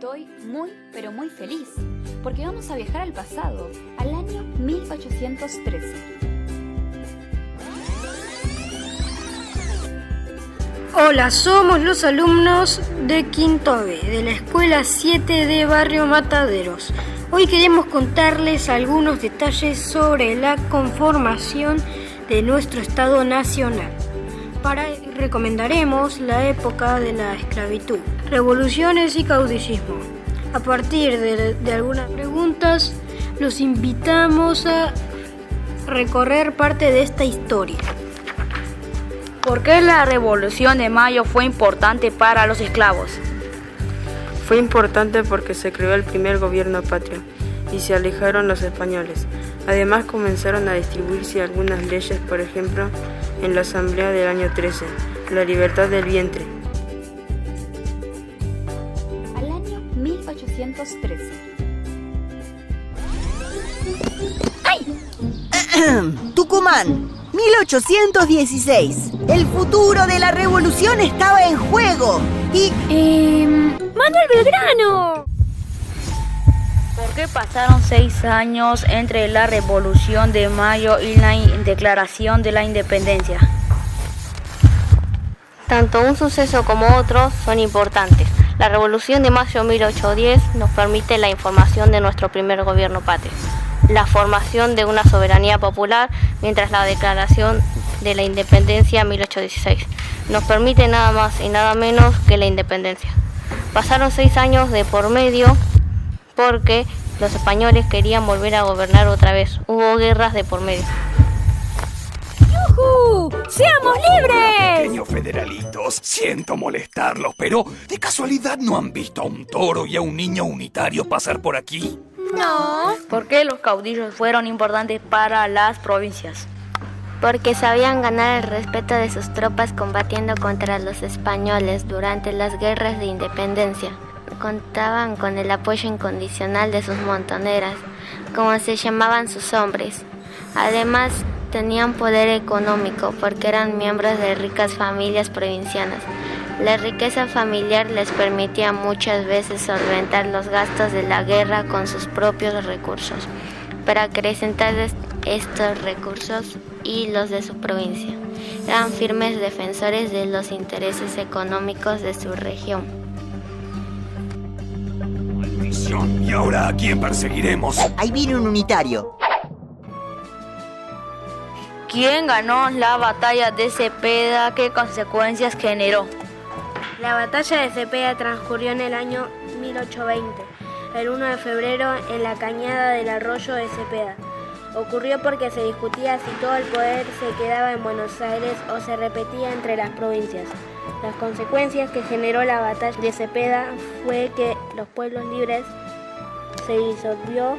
Estoy muy, pero muy feliz, porque vamos a viajar al pasado, al año 1813. Hola, somos los alumnos de Quinto B, de la Escuela 7 de Barrio Mataderos. Hoy queremos contarles algunos detalles sobre la conformación de nuestro Estado Nacional. Para recomendaremos la época de la esclavitud, revoluciones y caudillismo. A partir de, de algunas preguntas, los invitamos a recorrer parte de esta historia. ¿Por qué la Revolución de Mayo fue importante para los esclavos? Fue importante porque se creó el primer gobierno patrio y se alejaron los españoles. Además comenzaron a distribuirse algunas leyes, por ejemplo, en la Asamblea del año 13, la libertad del vientre. Al año 1813. ¡Ay! Tucumán, 1816. El futuro de la revolución estaba en juego. Y... Eh, ¡Manuel Belgrano! ¿Por qué pasaron seis años entre la Revolución de Mayo y la Declaración de la Independencia? Tanto un suceso como otro son importantes. La Revolución de Mayo 1810 nos permite la información de nuestro primer gobierno patrio, la formación de una soberanía popular, mientras la Declaración de la Independencia 1816 nos permite nada más y nada menos que la independencia. Pasaron seis años de por medio porque los españoles querían volver a gobernar otra vez. Hubo guerras de por medio. ¡Yujú! ¡Seamos libres! Pequeños federalitos, siento molestarlos, pero ¿de casualidad no han visto a un toro y a un niño unitario pasar por aquí? No. ¿Por qué los caudillos fueron importantes para las provincias? Porque sabían ganar el respeto de sus tropas combatiendo contra los españoles durante las guerras de independencia contaban con el apoyo incondicional de sus montoneras, como se llamaban sus hombres. Además, tenían poder económico porque eran miembros de ricas familias provincianas. La riqueza familiar les permitía muchas veces solventar los gastos de la guerra con sus propios recursos, para acrecentar estos recursos y los de su provincia. Eran firmes defensores de los intereses económicos de su región. ¿Y ahora a quién perseguiremos? Ahí viene un unitario. ¿Quién ganó la batalla de Cepeda? ¿Qué consecuencias generó? La batalla de Cepeda transcurrió en el año 1820, el 1 de febrero, en la cañada del arroyo de Cepeda. Ocurrió porque se discutía si todo el poder se quedaba en Buenos Aires o se repetía entre las provincias. Las consecuencias que generó la batalla de Cepeda fue que los pueblos libres se disolvió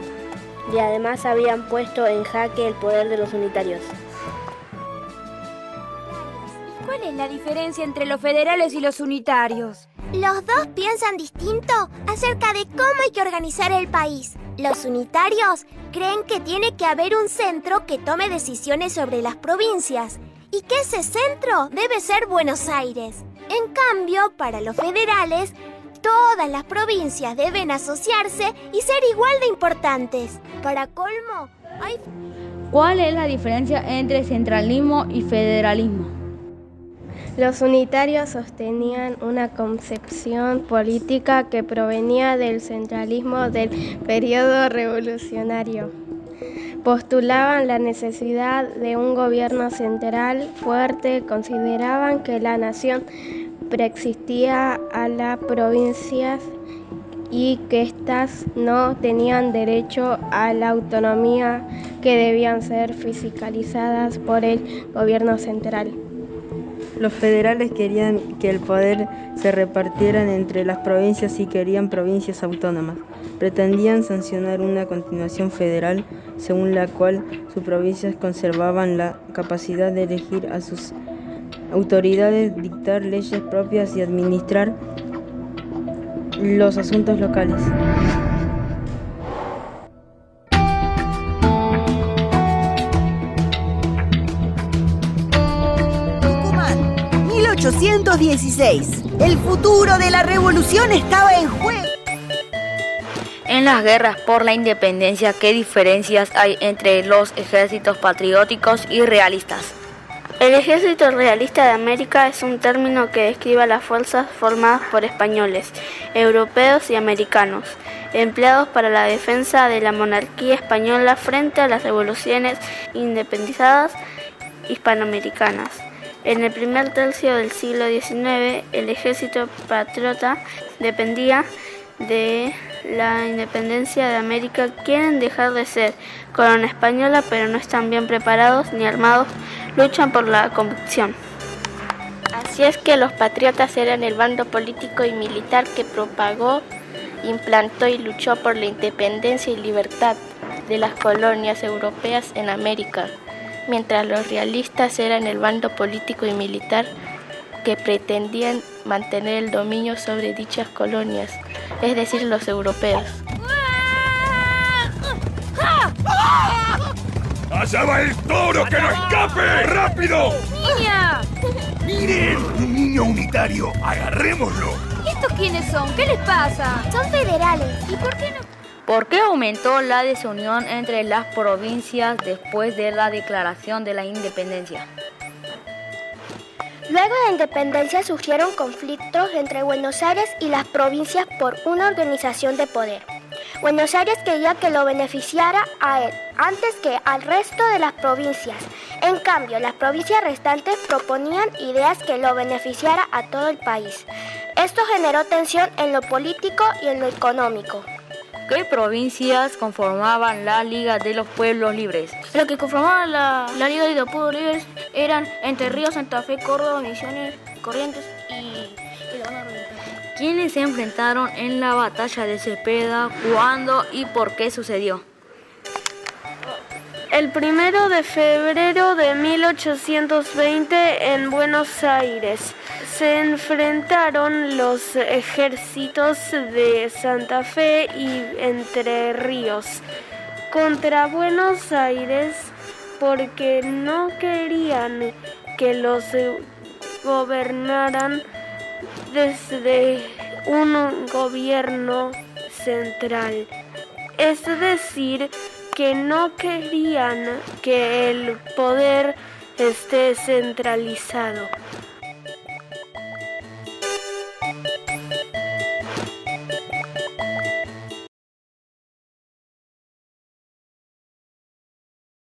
y además habían puesto en jaque el poder de los unitarios. ¿Cuál es la diferencia entre los federales y los unitarios? Los dos piensan distinto acerca de cómo hay que organizar el país. Los unitarios creen que tiene que haber un centro que tome decisiones sobre las provincias y que ese centro debe ser Buenos Aires. En cambio, para los federales, todas las provincias deben asociarse y ser igual de importantes. Para colmo, hay... ¿Cuál es la diferencia entre centralismo y federalismo? Los unitarios sostenían una concepción política que provenía del centralismo del periodo revolucionario. Postulaban la necesidad de un gobierno central fuerte, consideraban que la nación preexistía a las provincias y que éstas no tenían derecho a la autonomía que debían ser fiscalizadas por el gobierno central. Los federales querían que el poder se repartiera entre las provincias y querían provincias autónomas. Pretendían sancionar una continuación federal según la cual sus provincias conservaban la capacidad de elegir a sus autoridades, dictar leyes propias y administrar los asuntos locales. Tucumán, 1816. El futuro de la revolución estaba en juego. En las guerras por la independencia, ¿qué diferencias hay entre los ejércitos patrióticos y realistas? El ejército realista de América es un término que describe a las fuerzas formadas por españoles, europeos y americanos, empleados para la defensa de la monarquía española frente a las revoluciones independizadas hispanoamericanas. En el primer tercio del siglo XIX, el ejército patriota dependía de la independencia de América. Quieren dejar de ser corona española, pero no están bien preparados ni armados, luchan por la convicción. Así es que los patriotas eran el bando político y militar que propagó, implantó y luchó por la independencia y libertad de las colonias europeas en América mientras los realistas eran el bando político y militar que pretendían mantener el dominio sobre dichas colonias, es decir, los europeos. ¡Allá va el toro! ¡Que no escape! ¡Rápido! ¡Niña! ¡Miren! ¡Un niño unitario! ¡Agarrémoslo! ¿Y estos quiénes son? ¿Qué les pasa? Son federales. ¿Y por qué no? ¿Por qué aumentó la desunión entre las provincias después de la declaración de la independencia? Luego de la independencia surgieron conflictos entre Buenos Aires y las provincias por una organización de poder. Buenos Aires quería que lo beneficiara a él antes que al resto de las provincias. En cambio, las provincias restantes proponían ideas que lo beneficiara a todo el país. Esto generó tensión en lo político y en lo económico. ¿Qué provincias conformaban la Liga de los Pueblos Libres? Los que conformaban la, la Liga de los Pueblos Libres eran Entre Ríos, Santa Fe, Córdoba, Misiones, Corrientes y, y ¿Quiénes se enfrentaron en la batalla de Cepeda? ¿Cuándo y por qué sucedió? El primero de febrero de 1820 en Buenos Aires se enfrentaron los ejércitos de Santa Fe y Entre Ríos contra Buenos Aires porque no querían que los gobernaran desde un gobierno central. Es decir, que no querían que el poder esté centralizado.